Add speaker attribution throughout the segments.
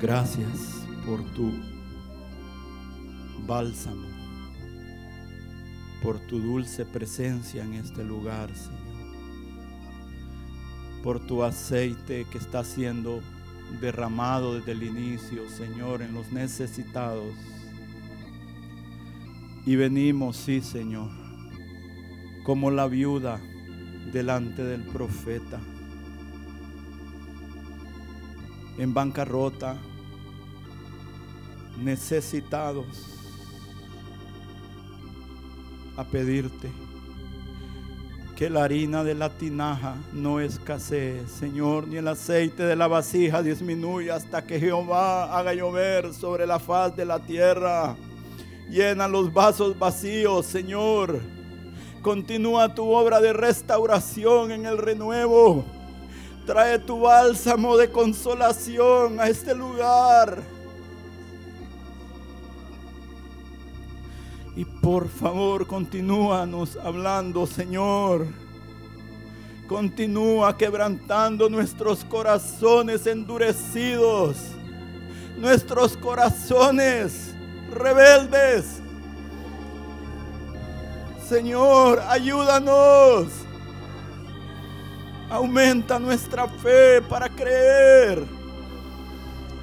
Speaker 1: Gracias por tu bálsamo, por tu dulce presencia en este lugar, Señor, por tu aceite que está siendo derramado desde el inicio, Señor, en los necesitados. Y venimos, sí, Señor, como la viuda delante del profeta en bancarrota, necesitados, a pedirte que la harina de la tinaja no escasee, Señor, ni el aceite de la vasija disminuya hasta que Jehová haga llover sobre la faz de la tierra. Llena los vasos vacíos, Señor. Continúa tu obra de restauración en el renuevo. Trae tu bálsamo de consolación a este lugar. Y por favor, continúanos hablando, Señor. Continúa quebrantando nuestros corazones endurecidos, nuestros corazones rebeldes. Señor, ayúdanos. Aumenta nuestra fe para creer,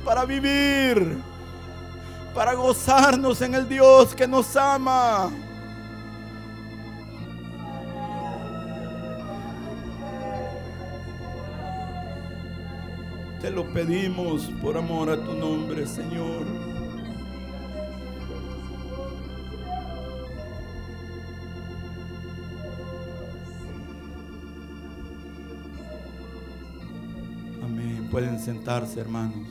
Speaker 1: para vivir, para gozarnos en el Dios que nos ama. Te lo pedimos por amor a tu nombre, Señor. Pueden sentarse, hermanos.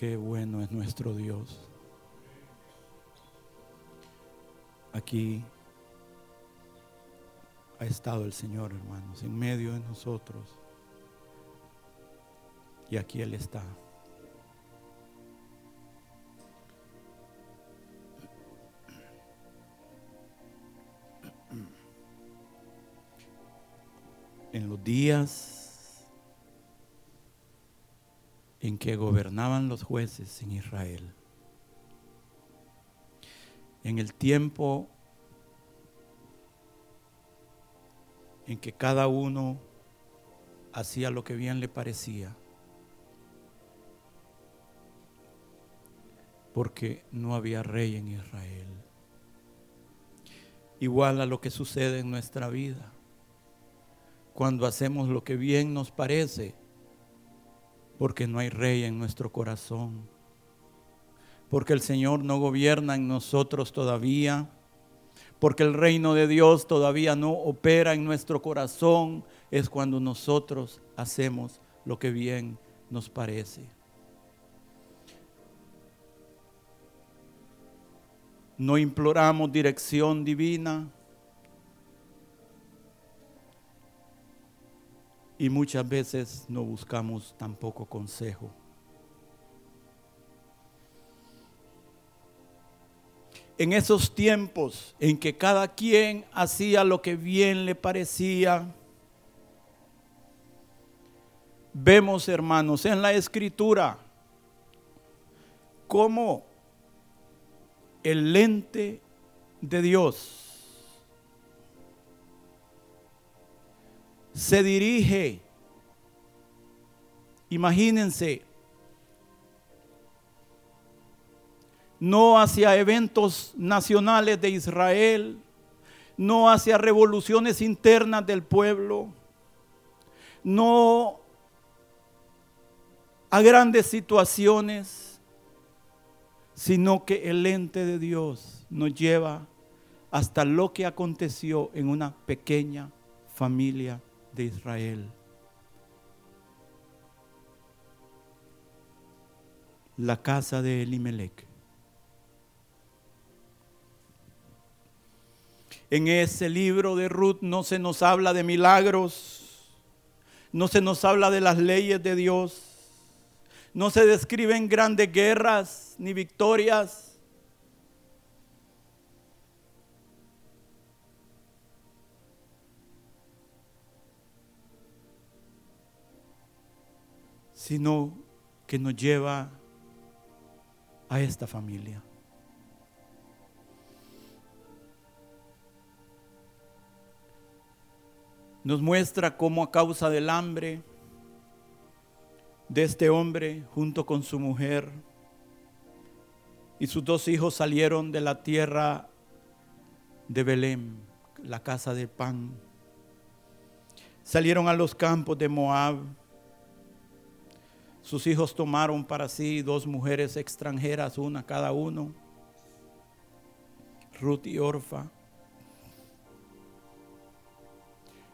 Speaker 1: Qué bueno es nuestro Dios. Aquí ha estado el Señor, hermanos, en medio de nosotros. Y aquí Él está. En los días en que gobernaban los jueces en Israel. En el tiempo en que cada uno hacía lo que bien le parecía. Porque no había rey en Israel. Igual a lo que sucede en nuestra vida. Cuando hacemos lo que bien nos parece, porque no hay rey en nuestro corazón, porque el Señor no gobierna en nosotros todavía, porque el reino de Dios todavía no opera en nuestro corazón, es cuando nosotros hacemos lo que bien nos parece. No imploramos dirección divina, Y muchas veces no buscamos tampoco consejo. En esos tiempos en que cada quien hacía lo que bien le parecía, vemos, hermanos, en la escritura cómo el lente de Dios se dirige, imagínense, no hacia eventos nacionales de Israel, no hacia revoluciones internas del pueblo, no a grandes situaciones, sino que el ente de Dios nos lleva hasta lo que aconteció en una pequeña familia de Israel. La casa de Elimelech. En ese libro de Ruth no se nos habla de milagros, no se nos habla de las leyes de Dios, no se describen grandes guerras ni victorias. Sino que nos lleva a esta familia. Nos muestra cómo a causa del hambre de este hombre junto con su mujer y sus dos hijos salieron de la tierra de Belén, la casa de pan. Salieron a los campos de Moab sus hijos tomaron para sí dos mujeres extranjeras, una cada uno, Ruth y Orfa.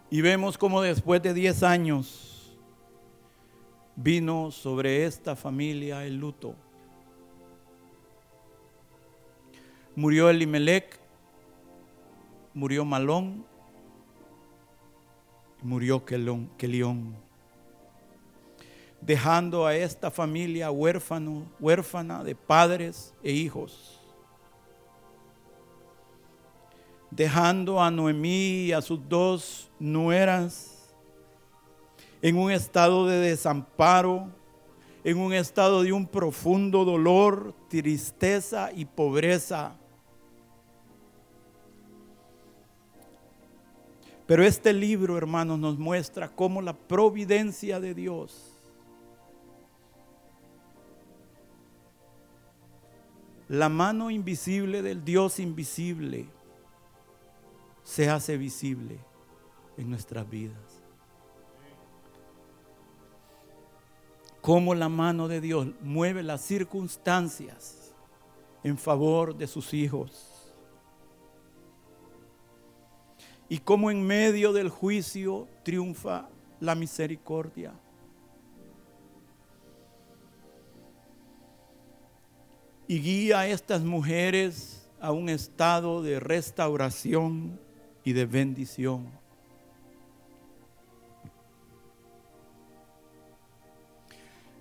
Speaker 1: Y vemos como después de diez años vino sobre esta familia el luto. Murió Elimelech, murió Malón, murió Kelión dejando a esta familia huérfano, huérfana de padres e hijos. Dejando a Noemí y a sus dos nueras en un estado de desamparo, en un estado de un profundo dolor, tristeza y pobreza. Pero este libro, hermanos, nos muestra cómo la providencia de Dios la mano invisible del Dios invisible se hace visible en nuestras vidas. Cómo la mano de Dios mueve las circunstancias en favor de sus hijos. Y cómo en medio del juicio triunfa la misericordia. Y guía a estas mujeres a un estado de restauración y de bendición.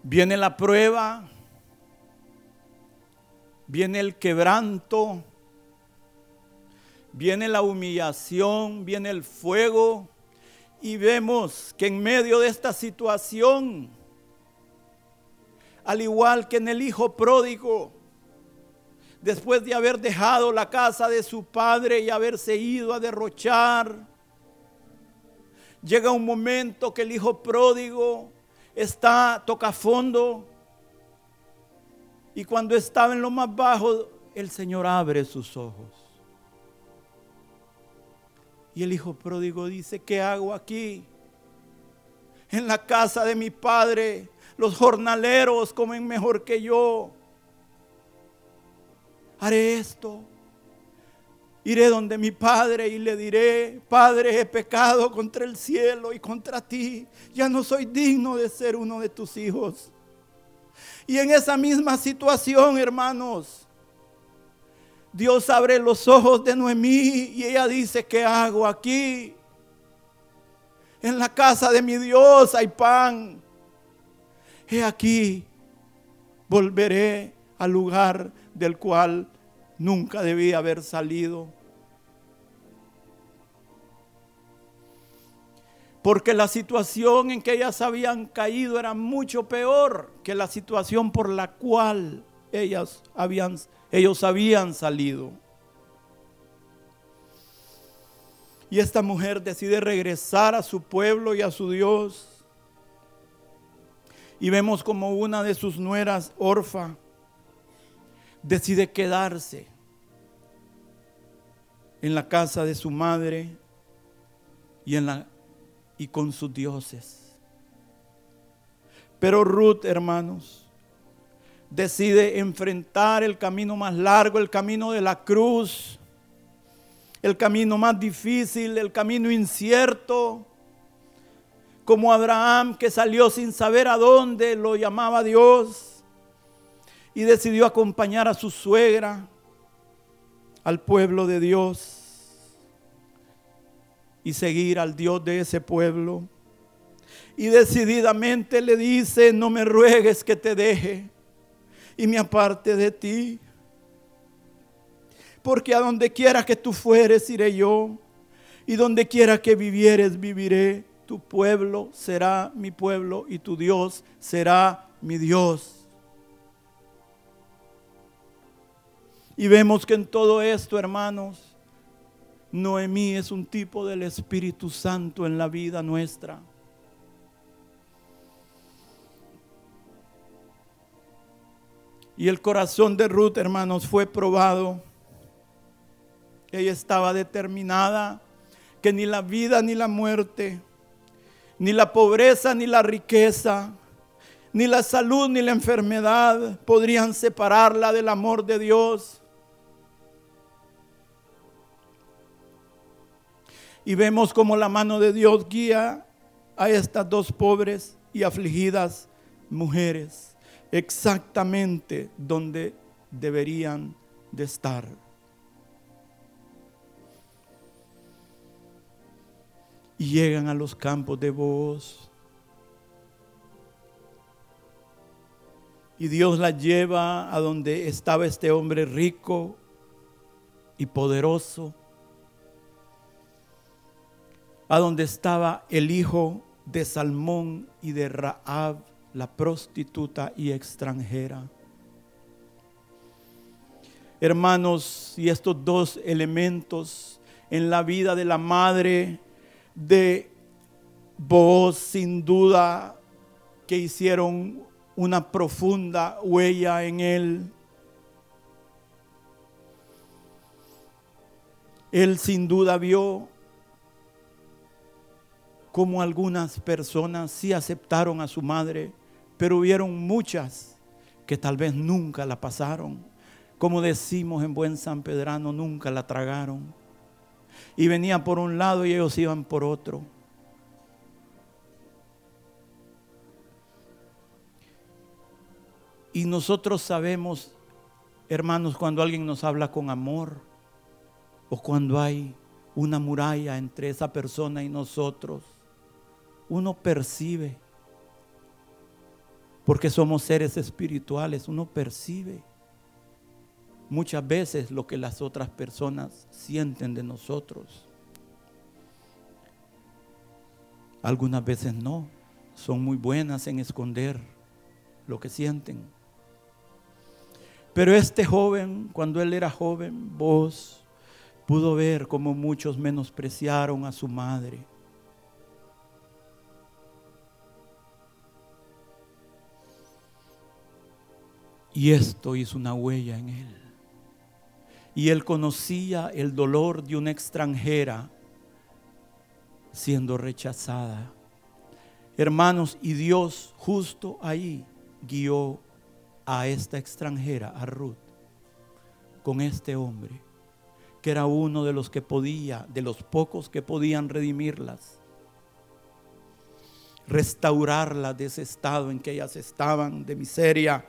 Speaker 1: Viene la prueba, viene el quebranto, viene la humillación, viene el fuego y vemos que en medio de esta situación, al igual que en el hijo pródigo, después de haber dejado la casa de su padre y haberse ido a derrochar, llega un momento que el hijo pródigo está toca fondo y cuando estaba en lo más bajo, el Señor abre sus ojos. Y el hijo pródigo dice, ¿qué hago aquí? En la casa de mi padre, los jornaleros comen mejor que yo haré esto. Iré donde mi padre y le diré, Padre, he pecado contra el cielo y contra ti. Ya no soy digno de ser uno de tus hijos. Y en esa misma situación, hermanos, Dios abre los ojos de Noemí y ella dice, ¿qué hago aquí? En la casa de mi Dios hay pan. He aquí, volveré al lugar del cual nunca debía haber salido. Porque la situación en que ellas habían caído era mucho peor que la situación por la cual ellas habían, ellos habían salido. Y esta mujer decide regresar a su pueblo y a su Dios. Y vemos como una de sus nueras, Orfa, decide quedarse en la casa de su madre y, en la, y con sus dioses. Pero Ruth, hermanos, decide enfrentar el camino más largo, el camino de la cruz, el camino más difícil, el camino incierto, como Abraham que salió sin saber a dónde lo llamaba Dios y decidió acompañar a su suegra al pueblo de Dios y seguir al Dios de ese pueblo. Y decididamente le dice, no me ruegues que te deje y me aparte de ti. Porque a donde quiera que tú fueres, iré yo. Y donde quiera que vivieres, viviré. Tu pueblo será mi pueblo y tu Dios será mi Dios. Y vemos que en todo esto, hermanos, Noemí es un tipo del Espíritu Santo en la vida nuestra. Y el corazón de Ruth, hermanos, fue probado. Ella estaba determinada que ni la vida ni la muerte, ni la pobreza ni la riqueza, ni la salud ni la enfermedad podrían separarla del amor de Dios. Y vemos como la mano de Dios guía a estas dos pobres y afligidas mujeres exactamente donde deberían de estar. Y llegan a los campos de voz. Y Dios la lleva a donde estaba este hombre rico y poderoso a donde estaba el hijo de Salmón y de Raab, la prostituta y extranjera. Hermanos, y estos dos elementos en la vida de la madre de Boaz, sin duda que hicieron una profunda huella en él. Él sin duda vio como algunas personas sí aceptaron a su madre, pero hubieron muchas que tal vez nunca la pasaron. Como decimos en buen San Pedrano, nunca la tragaron. Y venían por un lado y ellos iban por otro. Y nosotros sabemos, hermanos, cuando alguien nos habla con amor o cuando hay una muralla entre esa persona y nosotros uno percibe, porque somos seres espirituales, uno percibe muchas veces lo que las otras personas sienten de nosotros. Algunas veces no, son muy buenas en esconder lo que sienten. Pero este joven, cuando él era joven, vos pudo ver cómo muchos menospreciaron a su madre Y esto hizo una huella en él. Y él conocía el dolor de una extranjera siendo rechazada. Hermanos, y Dios justo ahí guió a esta extranjera, a Ruth, con este hombre, que era uno de los que podía, de los pocos que podían redimirlas, restaurarlas de ese estado en que ellas estaban, de miseria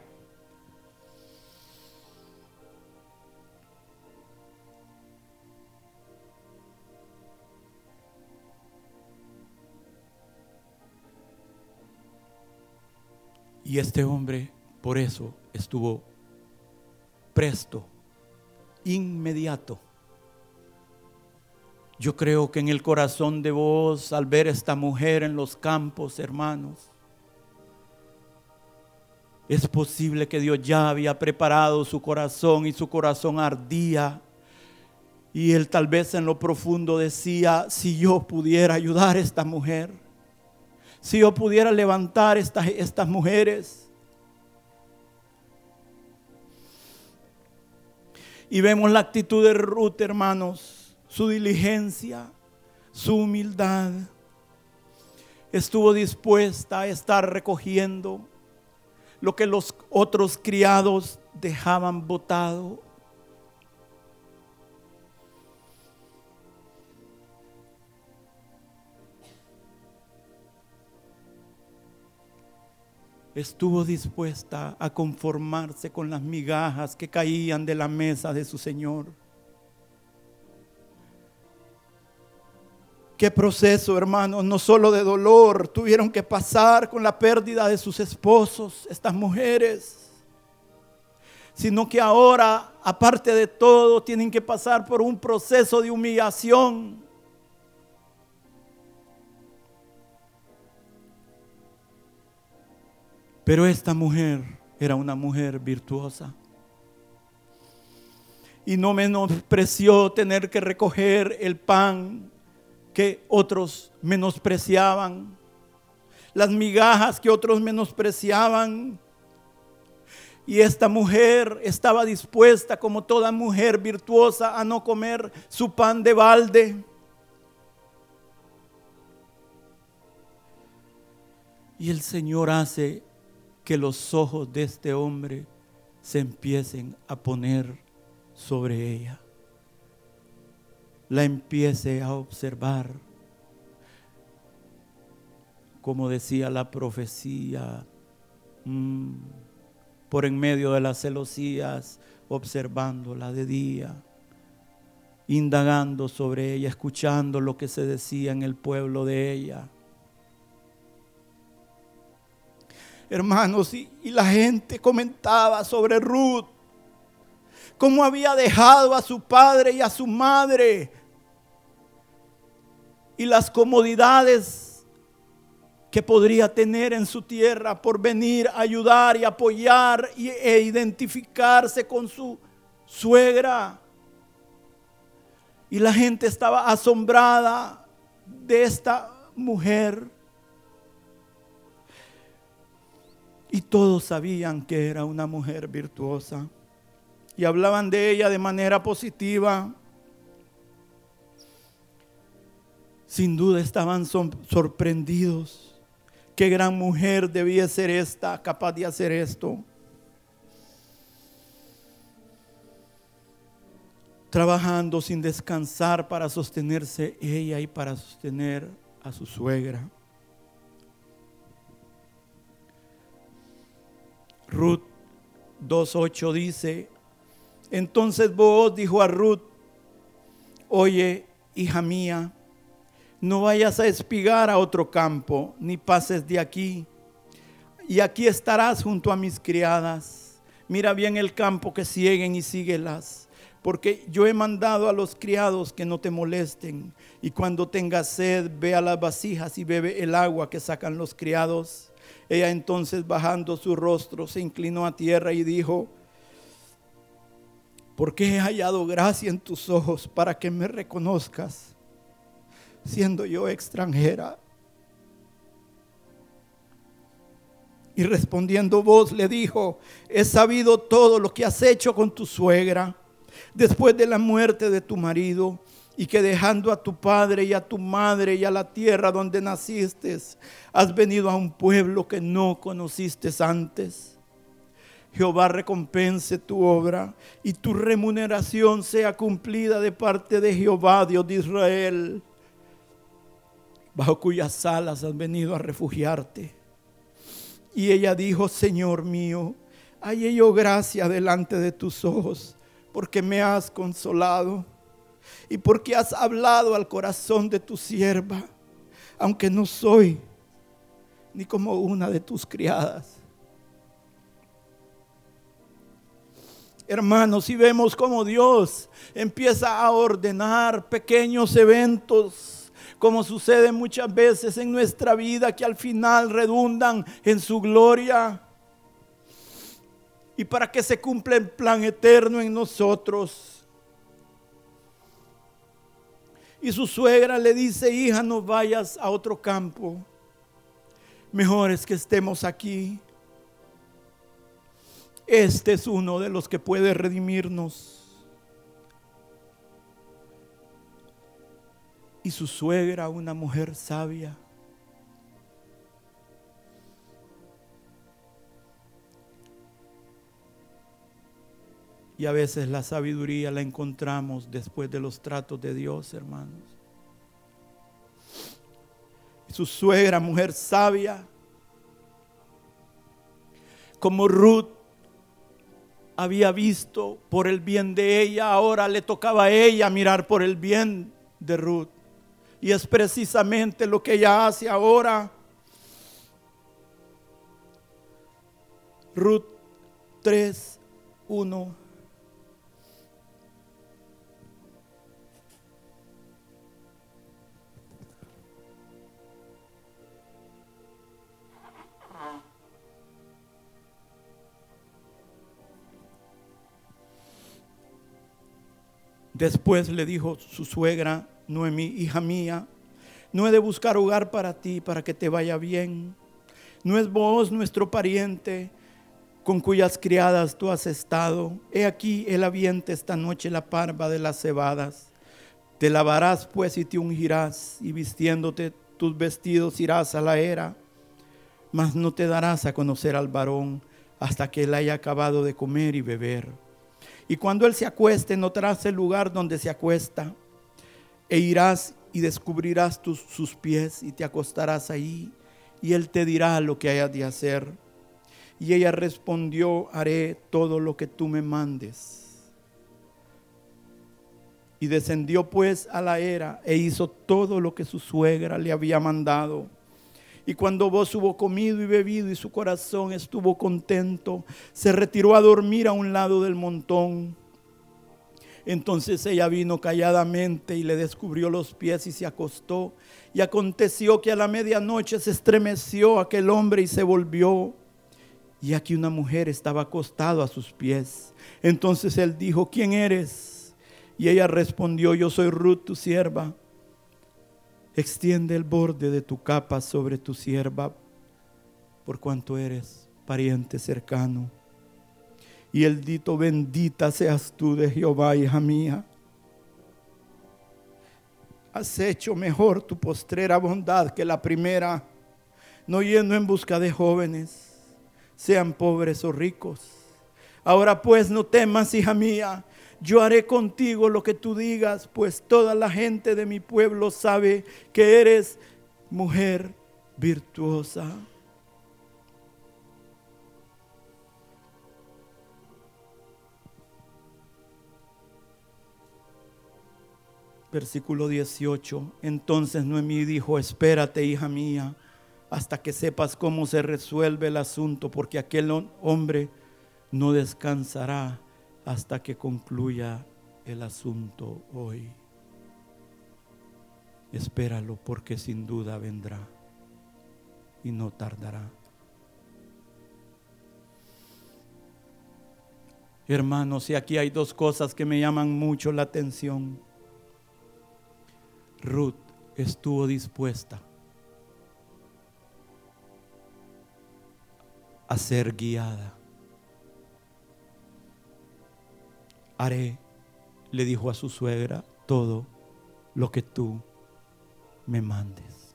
Speaker 1: Y este hombre por eso estuvo presto, inmediato. Yo creo que en el corazón de vos, al ver esta mujer en los campos, hermanos, es posible que Dios ya había preparado su corazón y su corazón ardía. Y él tal vez en lo profundo decía, si yo pudiera ayudar a esta mujer si yo pudiera levantar estas, estas mujeres. Y vemos la actitud de Ruth, hermanos, su diligencia, su humildad. estuvo dispuesta a estar recogiendo lo que los otros criados dejaban botado. Estuvo dispuesta a conformarse con las migajas que caían de la mesa de su Señor. Qué proceso, hermanos, no solo de dolor, tuvieron que pasar con la pérdida de sus esposos, estas mujeres, sino que ahora, aparte de todo, tienen que pasar por un proceso de humillación. Pero esta mujer era una mujer virtuosa. Y no menospreció tener que recoger el pan que otros menospreciaban, las migajas que otros menospreciaban. Y esta mujer estaba dispuesta, como toda mujer virtuosa, a no comer su pan de balde. Y el Señor hace que los ojos de este hombre se empiecen a poner sobre ella la empiece a observar. Como decía la profecía, mm, por en medio de las celosías, observándola de día, indagando sobre ella, escuchando lo que se decía en el pueblo de ella. Hermanos, y, la gente comentaba sobre Ruth cómo había dejado a su padre y a su madre y las comodidades que podría tener en su tierra por venir a ayudar y apoyar e identificarse con su suegra. Y la gente estaba asombrada de esta mujer. Y todos sabían que era una mujer virtuosa y hablaban de ella de manera positiva. Sin duda estaban sorprendidos. Qué gran mujer debía ser esta, capaz de hacer esto. Trabajando sin descansar para sostenerse ella y para sostener a su suegra. Ruth 2.8 dice, entonces vos dijo a Ruth, oye, hija mía, no vayas a espigar a otro campo, ni pases de aquí. Y aquí estarás junto a mis criadas. Mira bien el campo que siguen y síguelas, porque yo he mandado a los criados que no te molesten. Y cuando tengas sed, ve a las vasijas y bebe el agua que sacan los criados. Ella entonces bajando su rostro se inclinó a tierra y dijo, porque he hallado gracia en tus ojos para que me reconozcas, siendo yo extranjera. Y respondiendo vos le dijo, he sabido todo lo que has hecho con tu suegra después de la muerte de tu marido y que dejando a tu padre y a tu madre y a la tierra donde naciste, has venido a un pueblo que no conociste antes. Jehová recompense tu obra y tu remuneración sea cumplida de parte de Jehová, Dios de Israel, bajo cuyas alas has venido a refugiarte. Y ella dijo, Señor mío, hay yo gracia delante de tus ojos, porque me has consolado y porque has hablado al corazón de tu sierva, aunque no soy ni como una de tus criadas. Hermanos, y vemos como Dios empieza a ordenar pequeños eventos, como sucede muchas veces en nuestra vida, que al final redundan en su gloria. Y para que se cumpla el plan eterno en nosotros. Y su suegra le dice, hija, no vayas a otro campo. Mejor es que estemos aquí este es uno de los que puede redimirnos. Y su suegra, una mujer sabia, Y a veces la sabiduría la encontramos después de los tratos de Dios, hermanos. Su suegra, mujer sabia, como Ruth había visto por el bien de ella, ahora le tocaba a ella mirar por el bien de Ruth. Y es precisamente lo que ella hace ahora. Ruth 3, 1. Después le dijo su suegra, Noemí, hija mía, no he de buscar hogar para ti, para que te vaya bien. No es vos nuestro pariente con cuyas criadas tú has estado. He aquí el aviente esta noche la parva de las cebadas. Te lavarás pues y te ungirás y vistiéndote tus vestidos irás a la era, mas no te darás a conocer al varón hasta que él haya acabado de comer y beber y cuando Él se acueste, notarás el lugar donde se acuesta. E irás y descubrirás sus pies y te acostarás ahí. Y Él te dirá lo que hayas de hacer. Y ella respondió, haré todo lo que tú me mandes. Y descendió pues a la era e hizo todo lo que su suegra le había mandado. Y cuando vos hubo comido y bebido y su corazón estuvo contento, se retiró a dormir a un lado del montón. Entonces ella vino calladamente y le descubrió los pies y se acostó. Y aconteció que a la medianoche se estremeció aquel hombre y se volvió. Y aquí una mujer estaba acostada a sus pies. Entonces él dijo, ¿quién eres? Y ella respondió, yo soy Ruth, tu sierva Extiende el borde de tu capa sobre tu sierva, por cuanto eres pariente cercano. Y el dito, bendita seas tú de Jehová, hija mía. Has hecho mejor tu postrera bondad que la primera, no yendo en busca de jóvenes, sean pobres o ricos. Ahora pues no temas, hija mía, yo haré contigo lo que tú digas, pues toda la gente de mi pueblo sabe que eres mujer virtuosa. Versículo 18. Entonces Noemí dijo, espérate, hija mía, hasta que sepas cómo se resuelve el asunto, porque aquel hombre no descansará hasta que concluya el asunto hoy. Espéralo porque sin duda vendrá y no tardará. Hermanos, y aquí hay dos cosas que me llaman mucho la atención. Ruth estuvo dispuesta a ser guiada haré, le dijo a su suegra, todo lo que tú me mandes.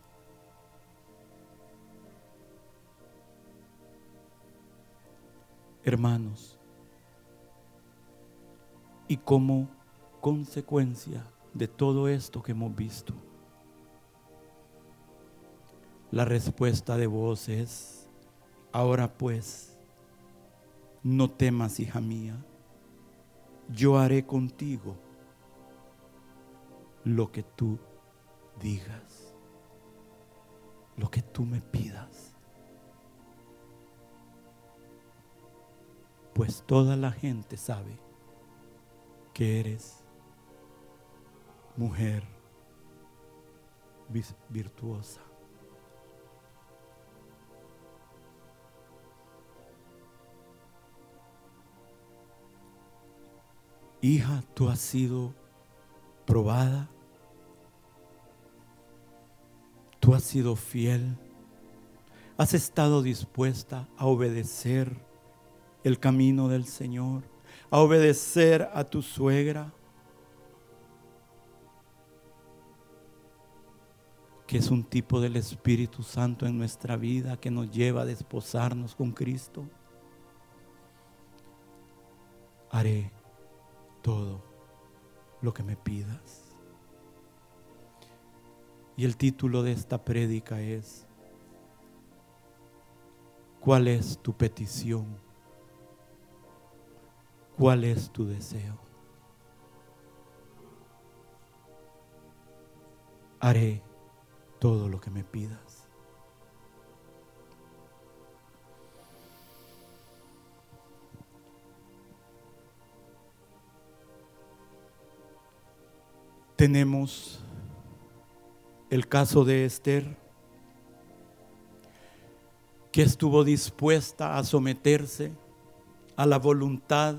Speaker 1: Hermanos, y como consecuencia de todo esto que hemos visto, la respuesta de vos es, ahora pues, no temas, hija mía, yo haré contigo lo que tú digas, lo que tú me pidas. Pues toda la gente sabe que eres mujer virtuosa. Hija, tú has sido probada, tú has sido fiel, has estado dispuesta a obedecer el camino del Señor, a obedecer a tu suegra, que es un tipo del Espíritu Santo en nuestra vida que nos lleva a desposarnos con Cristo. Haré todo lo que me pidas. Y el título de esta prédica es, ¿cuál es tu petición? ¿Cuál es tu deseo? Haré todo lo que me pidas. Tenemos el caso de Esther, que estuvo dispuesta a someterse a la voluntad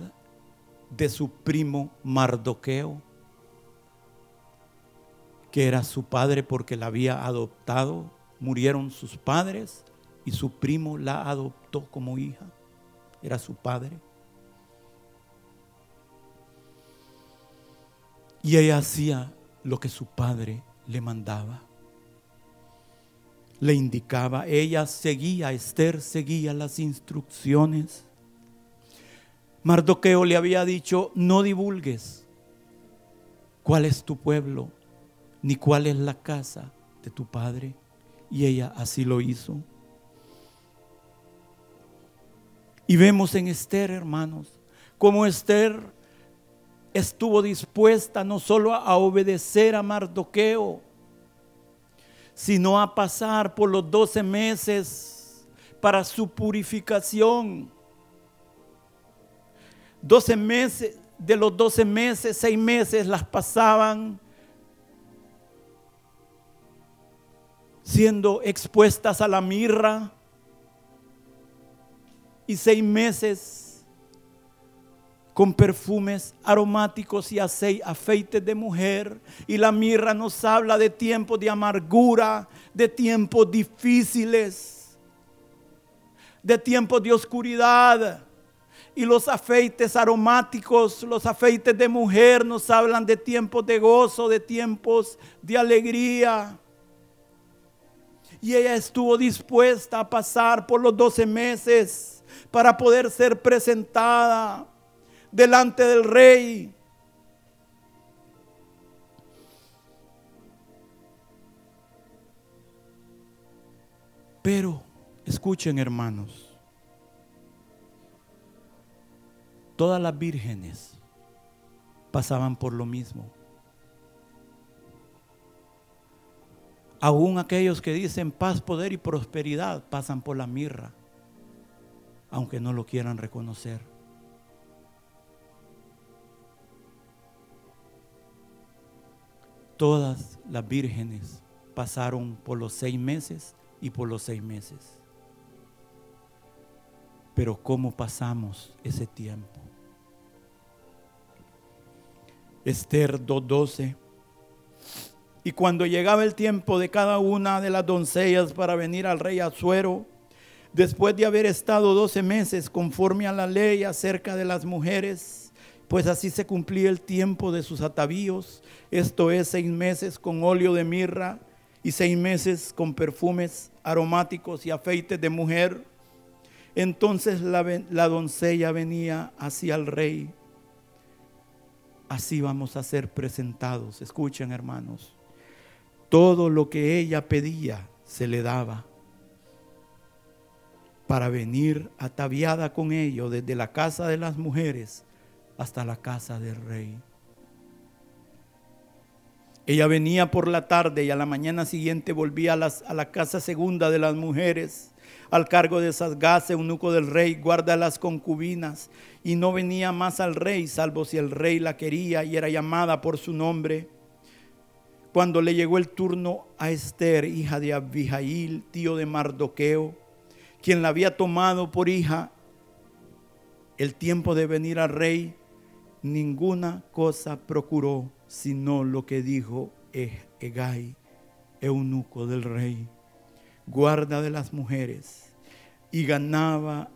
Speaker 1: de su primo Mardoqueo, que era su padre porque la había adoptado. Murieron sus padres y su primo la adoptó como hija. Era su padre. Y ella hacía lo que su padre le mandaba. Le indicaba, ella seguía, Esther seguía las instrucciones. Mardoqueo le había dicho, no divulgues cuál es tu pueblo, ni cuál es la casa de tu padre. Y ella así lo hizo. Y vemos en Esther, hermanos, como Esther estuvo dispuesta no solo a obedecer a Mardoqueo, sino a pasar por los doce meses para su purificación. Doce meses, de los doce meses, seis meses las pasaban siendo expuestas a la mirra y seis meses con perfumes aromáticos y afeites de mujer. Y la mirra nos habla de tiempos de amargura, de tiempos difíciles, de tiempos de oscuridad. Y los afeites aromáticos, los afeites de mujer nos hablan de tiempos de gozo, de tiempos de alegría. Y ella estuvo dispuesta a pasar por los 12 meses para poder ser presentada delante del rey. Pero, escuchen hermanos, todas las vírgenes pasaban por lo mismo. Aún aquellos que dicen paz, poder y prosperidad pasan por la mirra, aunque no lo quieran reconocer. Todas las vírgenes pasaron por los seis meses y por los seis meses. Pero ¿cómo pasamos ese tiempo? Esther 2.12. Y cuando llegaba el tiempo de cada una de las doncellas para venir al rey Azuero, después de haber estado doce meses conforme a la ley acerca de las mujeres, pues así se cumplía el tiempo de sus atavíos, esto es seis meses con óleo de mirra y seis meses con perfumes aromáticos y afeites de mujer. Entonces la, la doncella venía hacia el rey. Así vamos a ser presentados. Escuchen hermanos. Todo lo que ella pedía se le daba para venir ataviada con ello desde la casa de las mujeres hasta la casa del rey. Ella venía por la tarde y a la mañana siguiente volvía a, la casa segunda de las mujeres, al cargo de Sasgase, eunuco del rey, guarda las concubinas, y no venía más al rey, salvo si el rey la quería y era llamada por su nombre. Cuando le llegó el turno a Esther, hija de Abijail, tío de Mardoqueo, quien la había tomado por hija, el tiempo de venir al rey, ninguna cosa procuró sino lo que dijo Egay, eunuco del rey, guarda de las mujeres, y ganaba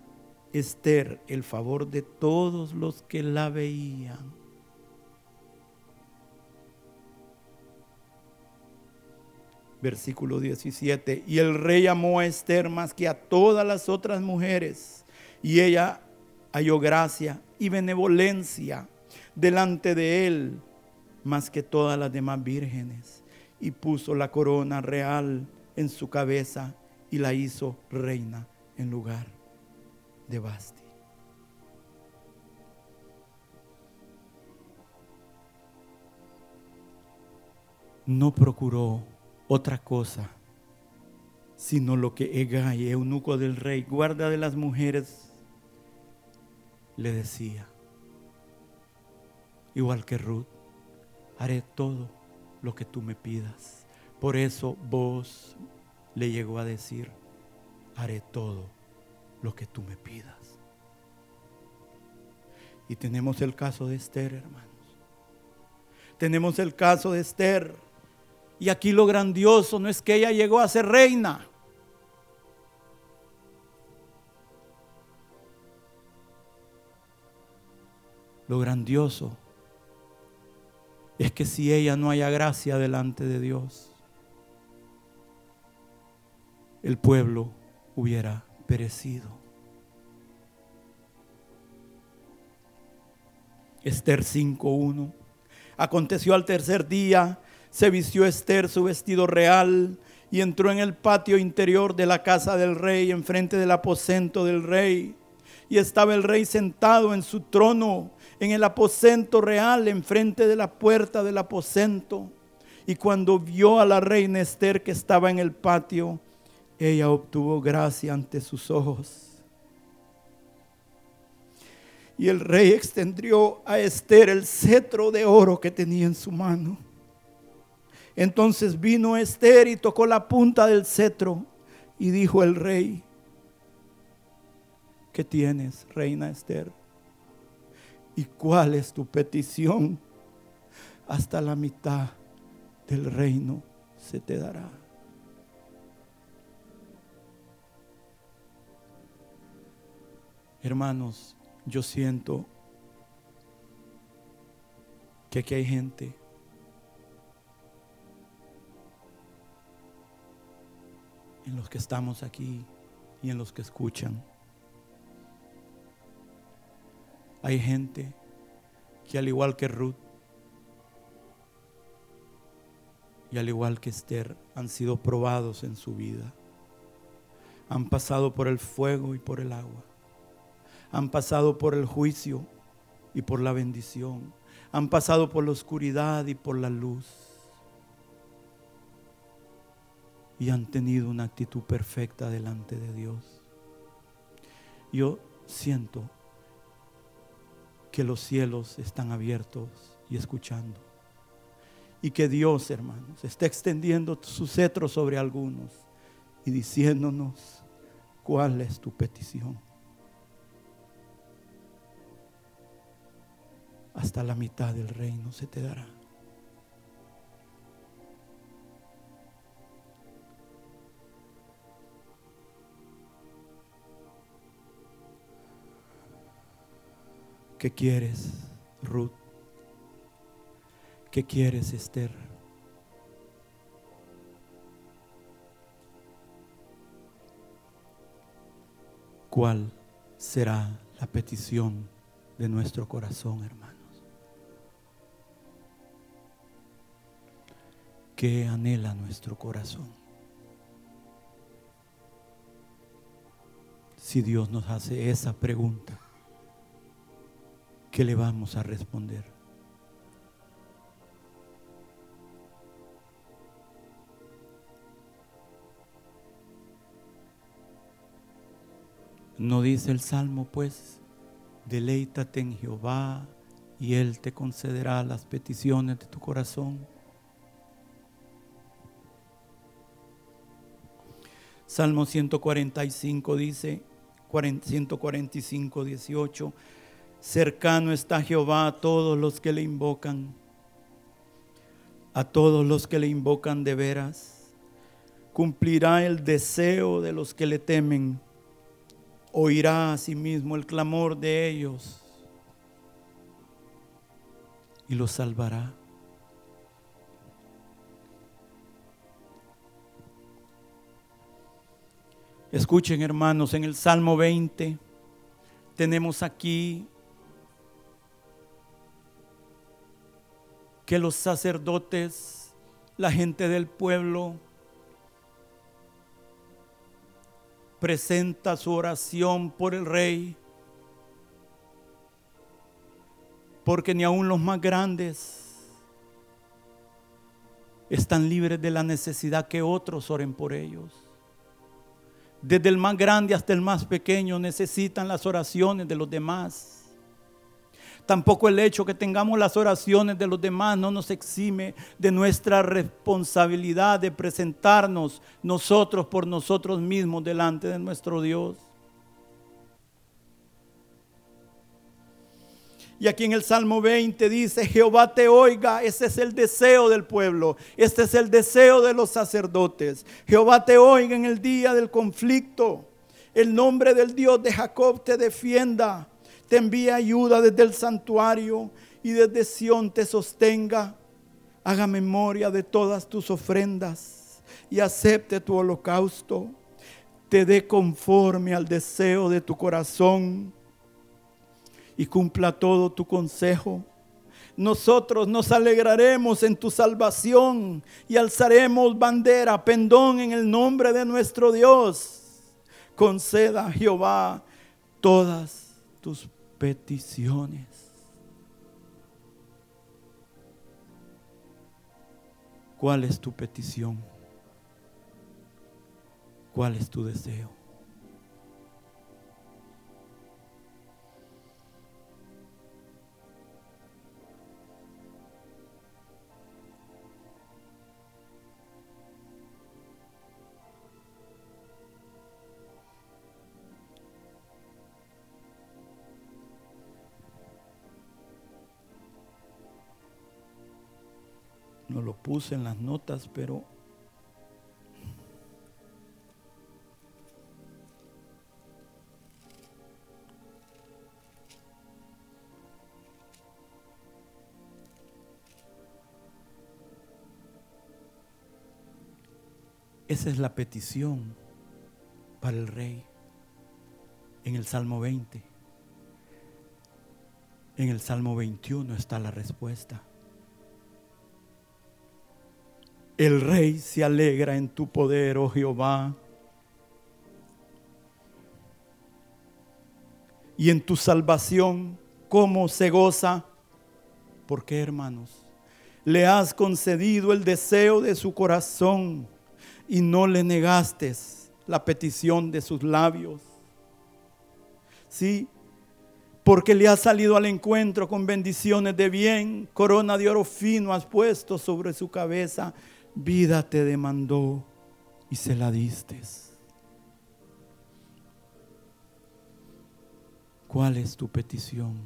Speaker 1: Esther el favor de todos los que la veían. Versículo 17. Y el rey amó a Esther más que a todas las otras mujeres, y ella halló gracia y benevolencia delante de él más que todas las demás vírgenes y puso la corona real en su cabeza y la hizo reina en lugar de Basti. No procuró otra cosa sino lo que Egay, eunuco del rey, guarda de las mujeres, le decía. Igual que Ruth, haré todo lo que tú me pidas. Por eso vos le llegó a decir, haré todo lo que tú me pidas. Y tenemos el caso de Esther, hermanos. Tenemos el caso de Esther. Y aquí lo grandioso no es que ella llegó a ser reina. Lo grandioso es que si ella no haya gracia delante de Dios, el pueblo hubiera perecido. Esther 5.1. Aconteció al tercer día, se vistió Esther su vestido real y entró en el patio interior de la casa del rey, enfrente del aposento del rey. Y estaba el rey sentado en su trono en el aposento real, enfrente de la puerta del aposento. Y cuando vio a la reina Esther que estaba en el patio, ella obtuvo gracia ante sus ojos. Y el rey extendió a Esther el cetro de oro que tenía en su mano. Entonces vino Esther y tocó la punta del cetro y dijo el rey, ¿qué tienes, reina Esther? ¿Y cuál es tu petición? Hasta la mitad del reino se te dará. Hermanos, yo siento que aquí hay gente en los que estamos aquí y en los que escuchan Hay gente que al igual que Ruth y al igual que Esther han sido probados en su vida. Han pasado por el fuego y por el agua. Han pasado por el juicio y por la bendición. Han pasado por la oscuridad y por la luz. Y han tenido una actitud perfecta delante de Dios. Yo siento que los cielos están abiertos y escuchando. Y que Dios, hermanos, está extendiendo su cetro sobre algunos y diciéndonos cuál es tu petición. Hasta la mitad del reino se te dará. ¿Qué quieres, Ruth? ¿Qué quieres, Esther? ¿Cuál será la petición de nuestro corazón, hermanos? ¿Qué anhela nuestro corazón? Si Dios nos hace esa pregunta, ¿qué le vamos a responder? ¿No dice el Salmo, pues, deleítate en Jehová y Él te concederá las peticiones de tu corazón? Salmo 145 dice, 145, 18, Cercano está Jehová a todos los que le invocan, a todos los que le invocan de veras. Cumplirá el deseo de los que le temen, oirá a sí el clamor de ellos y los salvará. Escuchen hermanos, en el Salmo 20 tenemos aquí que los sacerdotes, la gente del pueblo, presenta su oración por el rey, porque ni aun los más grandes están libres de la necesidad que otros oren por ellos. Desde el más grande hasta el más pequeño necesitan las oraciones de los demás. Tampoco el hecho que tengamos las oraciones de los demás no nos exime de nuestra responsabilidad de presentarnos nosotros por nosotros mismos delante de nuestro Dios. Y aquí en el Salmo 20 dice, Jehová te oiga, ese es el deseo del pueblo, este es el deseo de los sacerdotes. Jehová te oiga en el día del conflicto, el nombre del Dios de Jacob te defienda, te envía ayuda desde el santuario y desde Sión te sostenga. Haga memoria de todas tus ofrendas y acepte tu holocausto. Te dé conforme al deseo de tu corazón y cumpla todo tu consejo. Nosotros nos alegraremos en tu salvación y alzaremos bandera, pendón en el nombre de nuestro Dios. Conceda Jehová todas tus peticiones. ¿Cuál es tu petición? ¿Cuál es tu deseo? No lo puse en las notas, pero Esa es la petición para el rey en el Salmo 20. En el Salmo 21 está la respuesta. El rey se alegra en tu poder, oh Jehová. Y en tu salvación, ¿cómo se goza? ¿Por qué, hermanos? Le has concedido el deseo de su corazón y no le negaste la petición de sus labios. Sí, porque le has salido al encuentro con bendiciones de bien, corona de oro fino has puesto sobre su cabeza vida te demandó y se la diste. ¿Cuál es tu petición?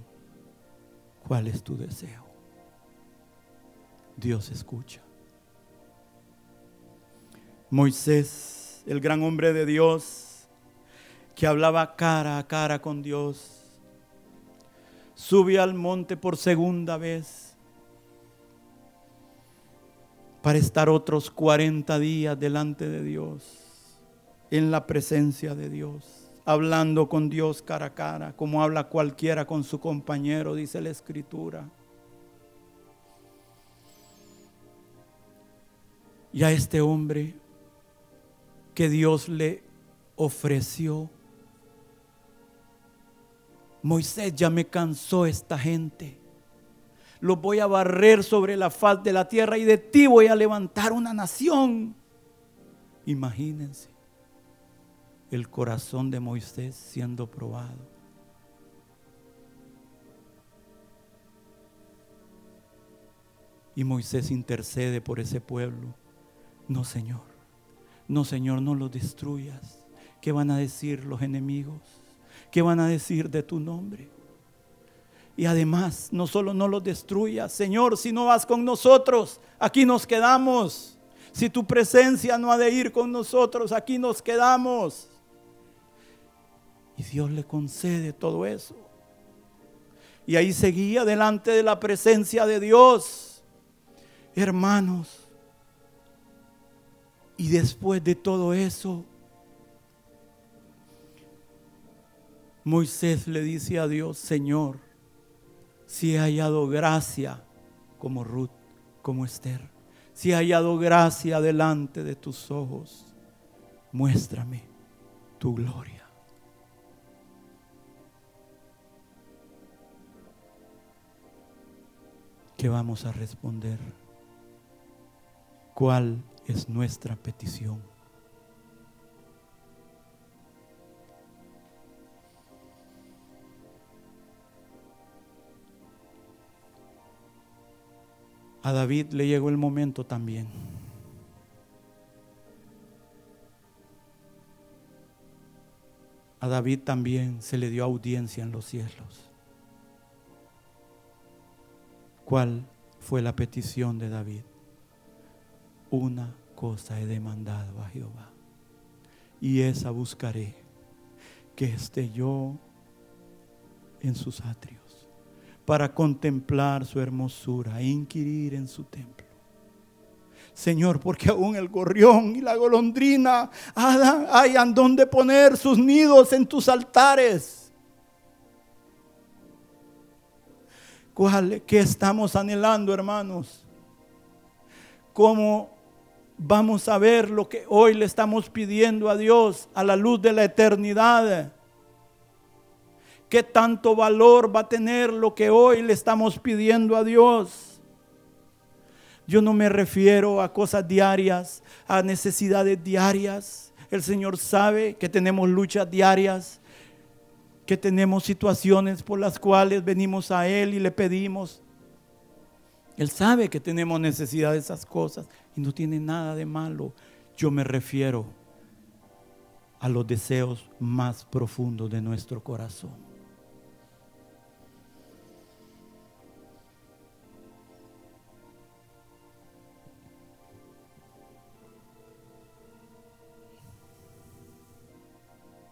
Speaker 1: ¿Cuál es tu deseo? Dios escucha. Moisés, el gran hombre de Dios, que hablaba cara a cara con Dios, sube al monte por segunda vez para estar otros 40 días delante de Dios, en la presencia de Dios, hablando con Dios cara a cara, como habla cualquiera con su compañero, dice la Escritura. Y a este hombre que Dios le ofreció, Moisés ya me cansó esta gente los voy a barrer sobre la faz de la tierra y de ti voy a levantar una nación. Imagínense el corazón de Moisés siendo probado. Y Moisés intercede por ese pueblo. No, Señor. No, Señor, no lo destruyas. ¿Qué van a decir los enemigos? ¿Qué van a decir de tu nombre? Y además, no solo no los destruyas, Señor, si no vas con nosotros, aquí nos quedamos. Si tu presencia no ha de ir con nosotros, aquí nos quedamos. Y Dios le concede todo eso. Y ahí seguía delante de la presencia de Dios. Hermanos, y después de todo eso, Moisés le dice a Dios, Señor, si he hallado gracia como Ruth, como Esther. Si he hallado gracia delante de tus ojos, muéstrame tu gloria. ¿Qué vamos a responder? ¿Cuál es nuestra petición? A David le llegó el momento también. A David también se le dio audiencia en los cielos. ¿Cuál fue la petición de David? Una cosa he demandado a Jehová y esa buscaré, que esté yo en sus atrios para contemplar su hermosura e inquirir en su templo. Señor, porque aún el gorrión y la golondrina hayan donde poner sus nidos en tus altares. ¿Cuál, ¿Qué estamos anhelando, hermanos? ¿Cómo vamos a ver lo que hoy le estamos pidiendo a Dios a la luz de la eternidad? ¿Qué tanto valor va a tener lo que hoy le estamos pidiendo a Dios? Yo no me refiero a cosas diarias, a necesidades diarias. El Señor sabe que tenemos luchas diarias, que tenemos situaciones por las cuales venimos a Él y le pedimos. Él sabe que tenemos necesidad de esas cosas y no tiene nada de malo. Yo me refiero a los deseos más profundos de nuestro corazón.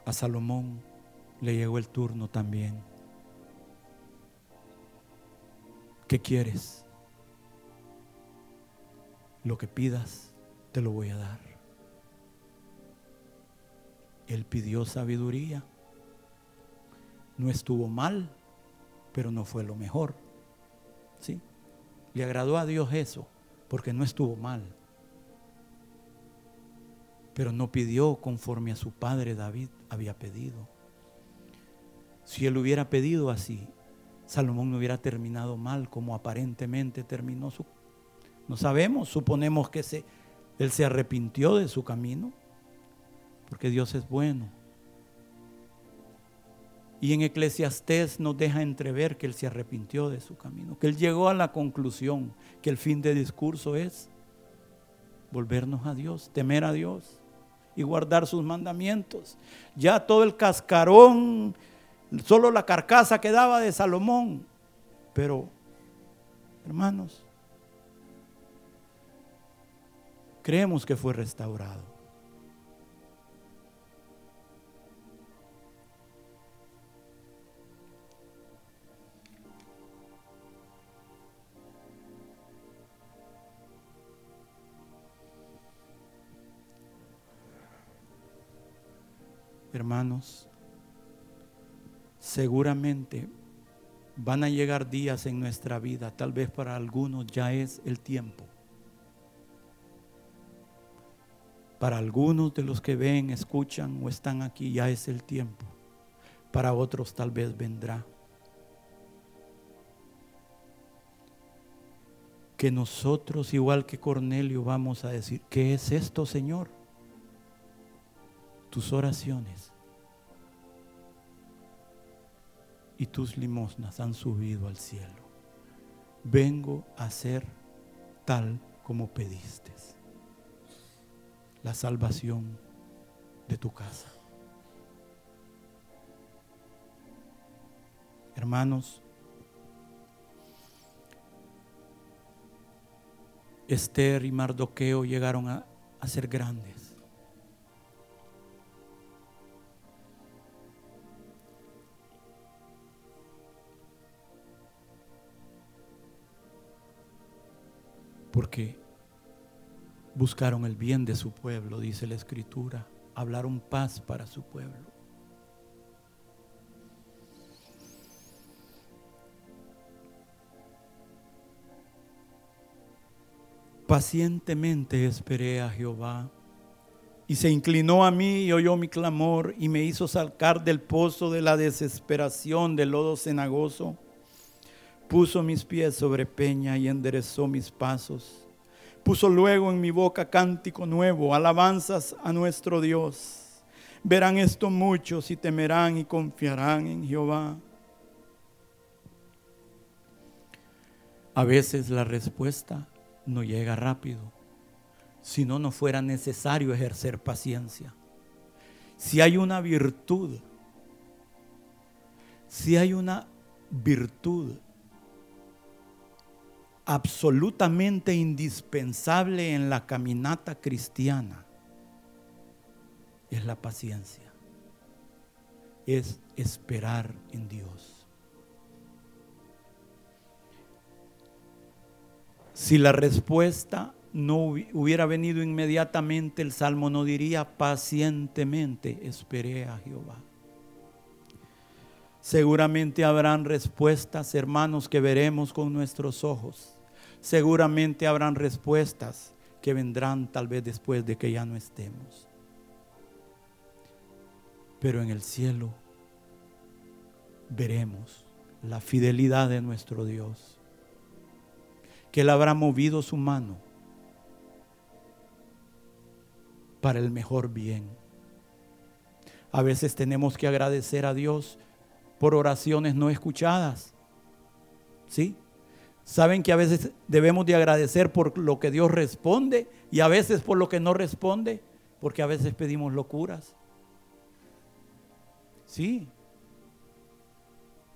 Speaker 1: A Salomón le llegó el turno también. ¿Qué quieres? Lo que pidas, te lo voy a dar. Él pidió sabiduría. No estuvo mal, pero no fue lo mejor. ¿Sí? Le agradó a Dios eso, porque no estuvo mal pero no pidió conforme a su padre David había pedido. Si él hubiera pedido así, Salomón no hubiera terminado mal como aparentemente terminó su... No sabemos, suponemos que se, él se arrepintió de su camino, porque Dios es bueno. Y en Eclesiastés nos deja entrever que él se arrepintió de su camino, que él llegó a la conclusión que el fin de discurso es volvernos a Dios, temer a Dios y guardar sus mandamientos. Ya todo el cascarón, solo la carcasa quedaba de Salomón. Pero, hermanos, creemos que fue restaurado. Hermanos, seguramente van a llegar días en nuestra vida, tal vez para algunos ya es el tiempo. Para algunos de los que ven, escuchan o están aquí, ya es el tiempo. Para otros tal vez vendrá. Que nosotros, igual que Cornelio, vamos a decir, ¿qué es esto, Señor? Tus oraciones y tus limosnas han subido al cielo. Vengo a ser tal como pediste. La salvación de tu casa. Hermanos, Esther y Mardoqueo llegaron a, a ser grandes. Porque buscaron el bien de su pueblo, dice la escritura, hablaron paz para su pueblo. Pacientemente esperé a Jehová y se inclinó a mí y oyó mi clamor y me hizo sacar del pozo de la desesperación del lodo cenagoso. Puso mis pies sobre peña y enderezó mis pasos. Puso luego en mi boca cántico nuevo, alabanzas a nuestro Dios. Verán esto muchos y temerán y confiarán en Jehová. A veces la respuesta no llega rápido, si no, no fuera necesario ejercer paciencia. Si hay una virtud, si hay una virtud absolutamente indispensable en la caminata cristiana, es la paciencia, es esperar en Dios. Si la respuesta no hubiera venido inmediatamente, el salmo no diría pacientemente esperé a Jehová. Seguramente habrán respuestas, hermanos, que veremos con nuestros ojos. Seguramente habrán respuestas que vendrán tal vez después de que ya no estemos. Pero en el cielo veremos la fidelidad de nuestro Dios que Él habrá movido su mano para el mejor bien. A veces tenemos que agradecer a Dios por oraciones no escuchadas. ¿Sí? Saben que a veces debemos de agradecer por lo que Dios responde y a veces por lo que no responde, porque a veces pedimos locuras. Sí.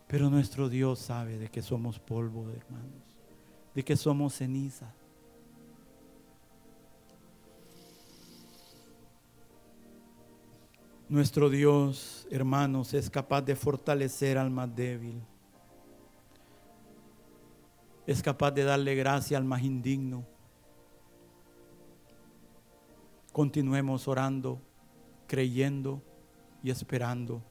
Speaker 1: Pero nuestro Dios sabe de que somos polvo, hermanos de que somos ceniza. Nuestro Dios, hermanos, es capaz de fortalecer al más débil. Es capaz de darle gracia al más indigno. Continuemos orando, creyendo y esperando.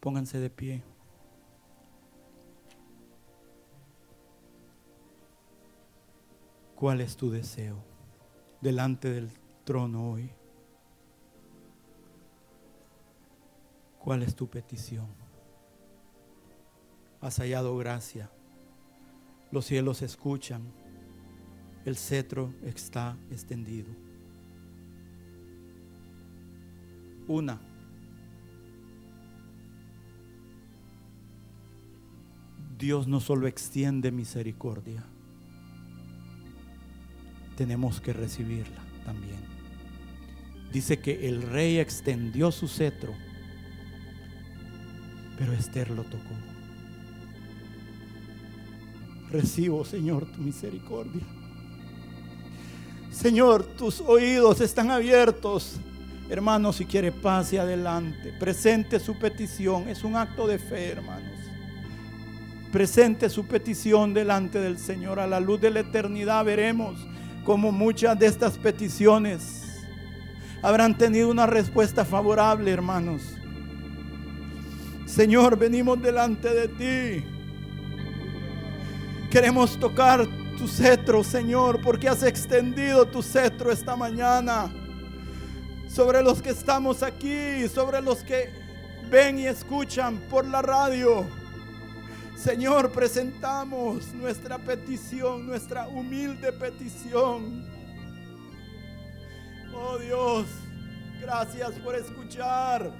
Speaker 1: Pónganse de pie. ¿Cuál es tu deseo delante del trono hoy? ¿Cuál es tu petición? Has hallado gracia. Los cielos escuchan. El cetro está extendido. Una. Dios no solo extiende misericordia, tenemos que recibirla también. Dice que el rey extendió su cetro, pero Esther lo tocó. Recibo, Señor, tu misericordia. Señor, tus oídos están abiertos. Hermano, si quiere, pase adelante. Presente su petición. Es un acto de fe, hermanos presente su petición delante del Señor. A la luz de la eternidad veremos cómo muchas de estas peticiones habrán tenido una respuesta favorable, hermanos. Señor, venimos delante de ti. Queremos tocar tu cetro, Señor, porque has extendido tu cetro esta mañana sobre los que estamos aquí, sobre los que ven y escuchan por la radio. Señor, presentamos nuestra petición, nuestra humilde petición. Oh Dios, gracias por escuchar.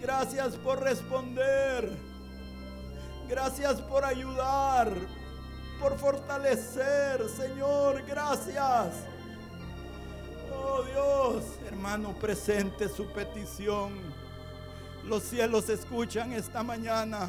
Speaker 1: Gracias por responder. Gracias por ayudar, por fortalecer, Señor. Gracias. Oh Dios, hermano, presente su petición. Los cielos escuchan esta mañana.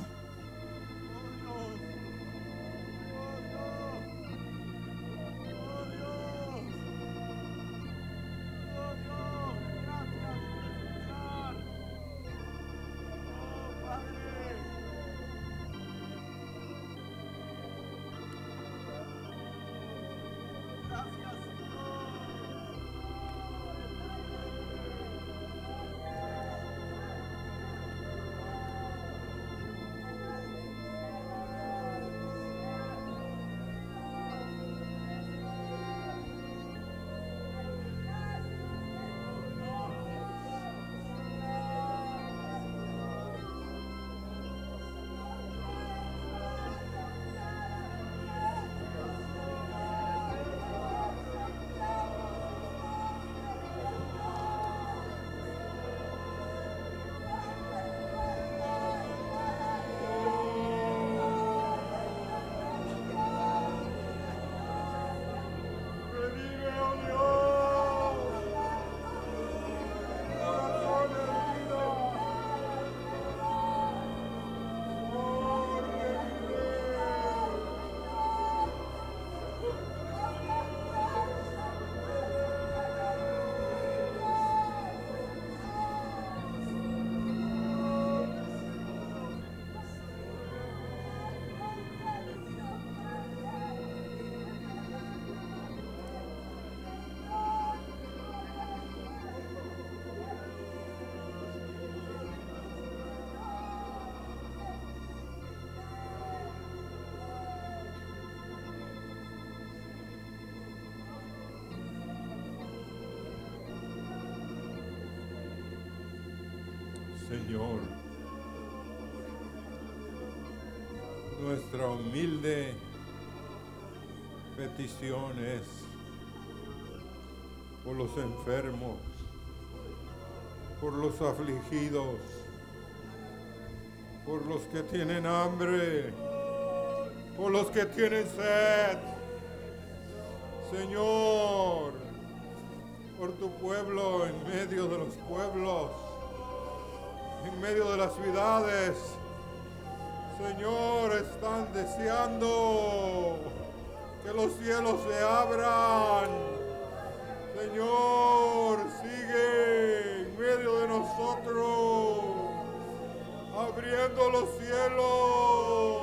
Speaker 2: Señor, nuestra humilde petición es por los enfermos, por los afligidos, por los que tienen hambre, por los que tienen sed. Señor, por tu pueblo en medio de los pueblos, en medio de las ciudades. Señor, están deseando que los cielos se abran. Señor, sigue en medio de nosotros, abriendo los cielos.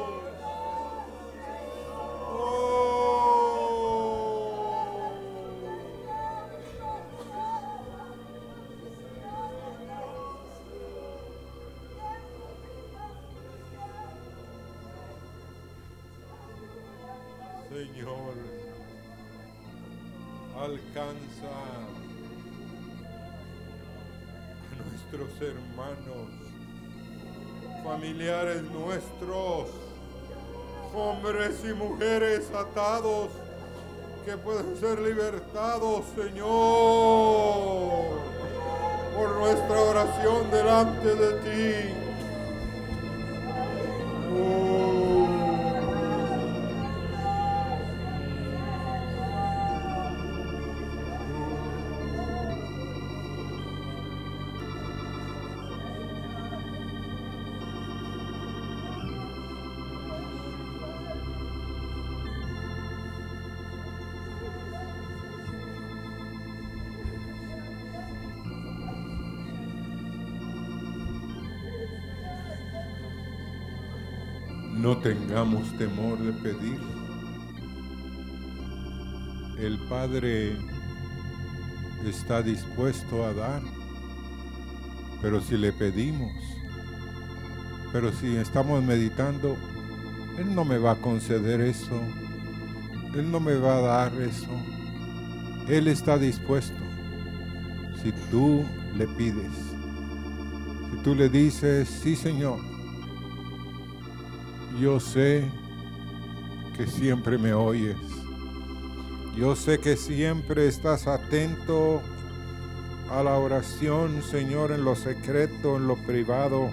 Speaker 2: Hermanos, familiares nuestros, hombres y mujeres atados que pueden ser libertados, Señor, por nuestra oración delante de ti. No tengamos temor de pedir. El Padre está dispuesto a dar, pero si le pedimos, pero si estamos meditando, Él no me va a conceder eso, Él no me va a dar eso, Él está dispuesto. Si tú le pides, si tú le dices, sí Señor, yo sé que siempre me oyes. Yo sé que siempre estás atento a la oración, Señor, en lo secreto, en lo privado.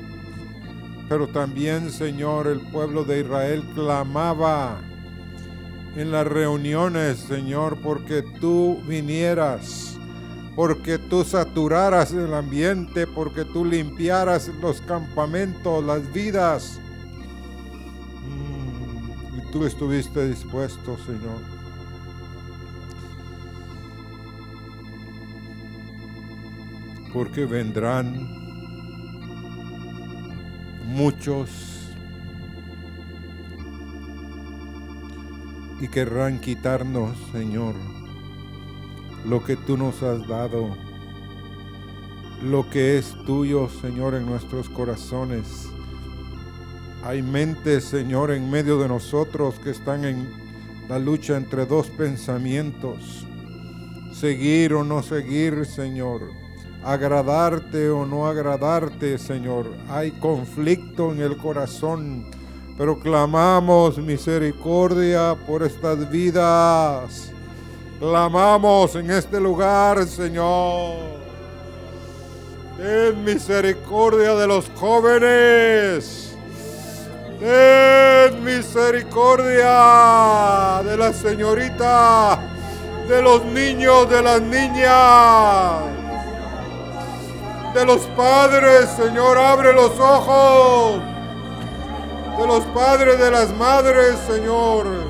Speaker 2: Pero también, Señor, el pueblo de Israel clamaba en las reuniones, Señor, porque tú vinieras, porque tú saturaras el ambiente, porque tú limpiaras los campamentos, las vidas tú estuviste dispuesto, Señor. Porque vendrán muchos y querrán quitarnos, Señor, lo que tú nos has dado, lo que es tuyo, Señor, en nuestros corazones hay mentes, Señor, en medio de nosotros que están en la lucha entre dos pensamientos. Seguir o no seguir, Señor. Agradarte o no agradarte, Señor. Hay conflicto en el corazón, pero clamamos misericordia por estas vidas. Clamamos en este lugar, Señor. Ten misericordia de los jóvenes Ten misericordia de la señorita, de los niños, de las niñas, de los padres, Señor, abre los ojos, de los padres, de las madres, Señor.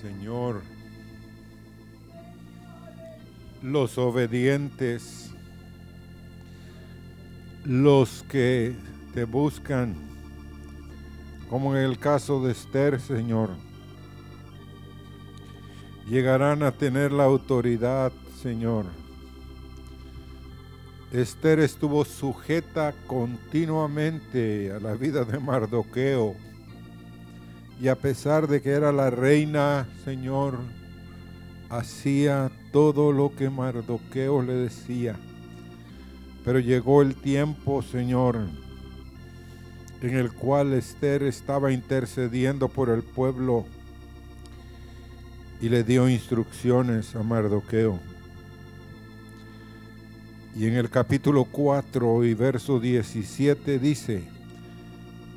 Speaker 1: Señor,
Speaker 2: los obedientes, los que te buscan, como en el caso de Esther, Señor, llegarán a tener la autoridad, Señor. Esther estuvo sujeta continuamente a la vida de Mardoqueo y a pesar de que era la reina, Señor, hacía todo lo que Mardoqueo le decía. Pero llegó el tiempo, Señor, en el cual Esther estaba intercediendo por el pueblo y le dio instrucciones a Mardoqueo. Y en el capítulo 4 y verso 17 dice,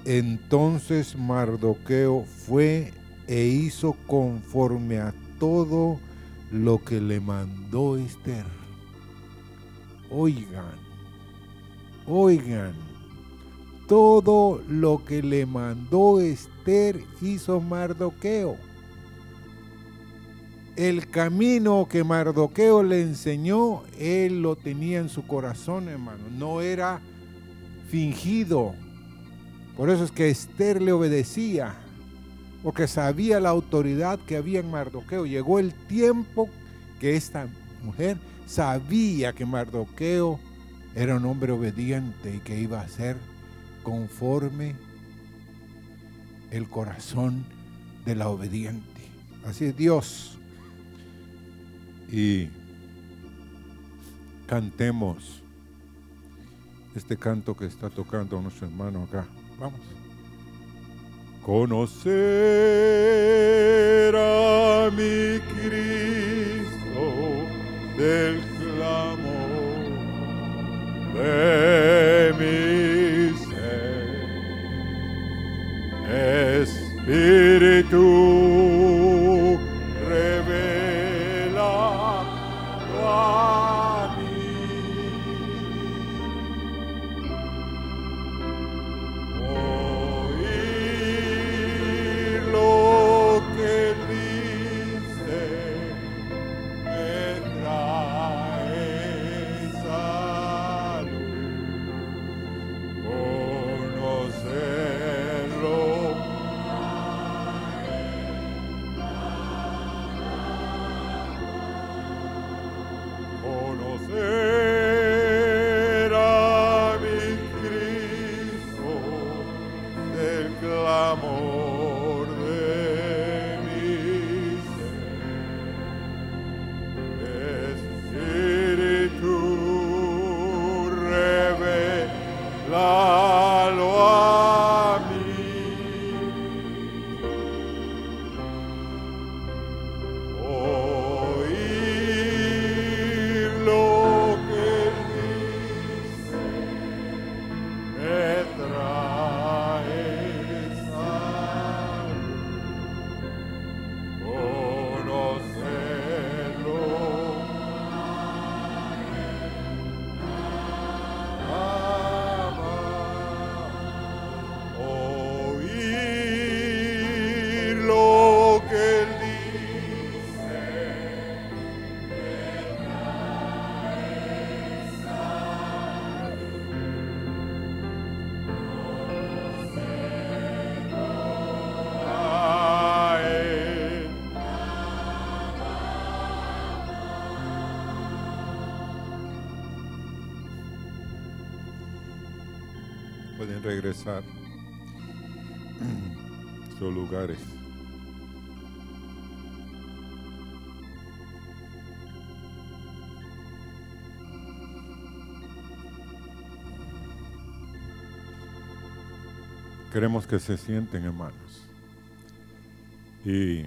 Speaker 2: entonces Mardoqueo fue e hizo conforme a todo lo que le mandó Esther. Oigan, oigan, todo lo que le mandó Esther hizo Mardoqueo. El camino que Mardoqueo le enseñó, él lo tenía en su corazón, hermano. No era fingido, por eso es que Esther le obedecía, porque sabía la autoridad que había en Mardoqueo. Llegó el tiempo que esta mujer sabía que Mardoqueo era un hombre obediente y que iba a ser conforme el corazón de la obediente. Así es Dios. Y cantemos este canto que está tocando nuestro hermano acá. Vamos. Conocer a mi Cristo del clamor de mi ser. Espíritu Regresar a sus lugares. Queremos que se sienten, hermanos. Y